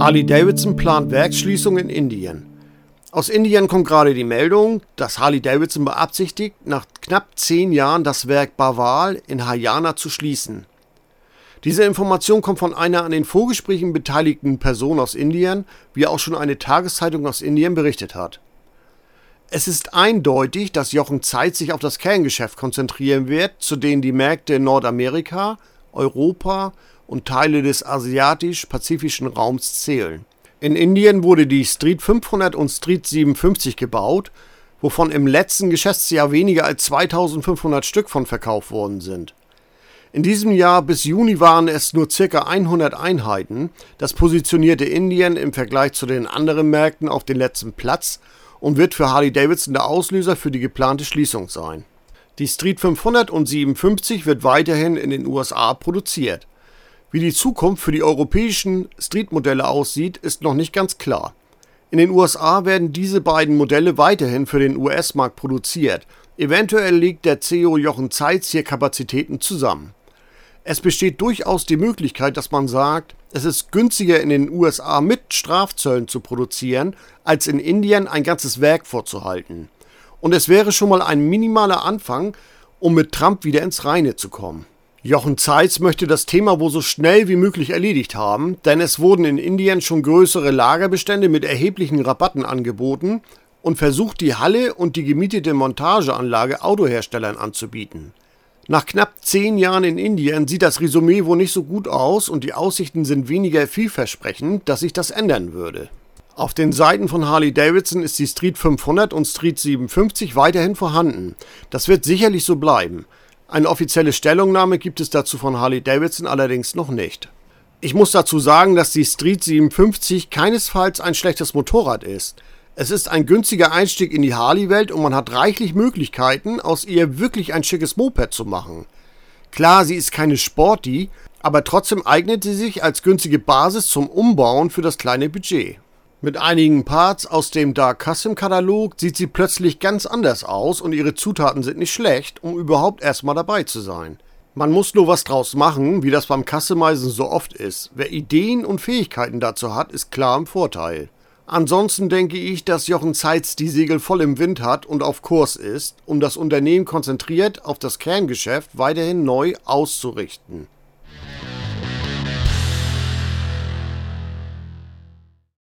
Harley Davidson plant Werksschließung in Indien. Aus Indien kommt gerade die Meldung, dass Harley Davidson beabsichtigt, nach knapp zehn Jahren das Werk Baval in Haryana zu schließen. Diese Information kommt von einer an den Vorgesprächen beteiligten Person aus Indien, wie auch schon eine Tageszeitung aus Indien berichtet hat. Es ist eindeutig, dass Jochen Zeitz sich auf das Kerngeschäft konzentrieren wird, zu denen die Märkte in Nordamerika, Europa und Teile des asiatisch-pazifischen Raums zählen. In Indien wurde die Street 500 und Street 57 gebaut, wovon im letzten Geschäftsjahr weniger als 2500 Stück von verkauft worden sind. In diesem Jahr bis Juni waren es nur ca. 100 Einheiten. Das positionierte Indien im Vergleich zu den anderen Märkten auf den letzten Platz und wird für Harley Davidson der Auslöser für die geplante Schließung sein. Die Street 500 und 57 wird weiterhin in den USA produziert. Wie die Zukunft für die europäischen Street-Modelle aussieht, ist noch nicht ganz klar. In den USA werden diese beiden Modelle weiterhin für den US-Markt produziert. Eventuell legt der CEO Jochen Zeitz hier Kapazitäten zusammen. Es besteht durchaus die Möglichkeit, dass man sagt, es ist günstiger in den USA mit Strafzöllen zu produzieren, als in Indien ein ganzes Werk vorzuhalten. Und es wäre schon mal ein minimaler Anfang, um mit Trump wieder ins Reine zu kommen. Jochen Zeitz möchte das Thema wohl so schnell wie möglich erledigt haben, denn es wurden in Indien schon größere Lagerbestände mit erheblichen Rabatten angeboten und versucht die Halle und die gemietete Montageanlage Autoherstellern anzubieten. Nach knapp zehn Jahren in Indien sieht das Resümee wohl nicht so gut aus und die Aussichten sind weniger vielversprechend, dass sich das ändern würde. Auf den Seiten von Harley Davidson ist die Street 500 und Street 57 weiterhin vorhanden. Das wird sicherlich so bleiben. Eine offizielle Stellungnahme gibt es dazu von Harley Davidson allerdings noch nicht. Ich muss dazu sagen, dass die Street 57 keinesfalls ein schlechtes Motorrad ist. Es ist ein günstiger Einstieg in die Harley-Welt und man hat reichlich Möglichkeiten, aus ihr wirklich ein schickes Moped zu machen. Klar, sie ist keine Sporty, aber trotzdem eignet sie sich als günstige Basis zum Umbauen für das kleine Budget. Mit einigen Parts aus dem Dark Custom Katalog sieht sie plötzlich ganz anders aus und ihre Zutaten sind nicht schlecht, um überhaupt erstmal dabei zu sein. Man muss nur was draus machen, wie das beim Customizen so oft ist. Wer Ideen und Fähigkeiten dazu hat, ist klar im Vorteil. Ansonsten denke ich, dass Jochen Zeitz die Segel voll im Wind hat und auf Kurs ist, um das Unternehmen konzentriert auf das Kerngeschäft weiterhin neu auszurichten.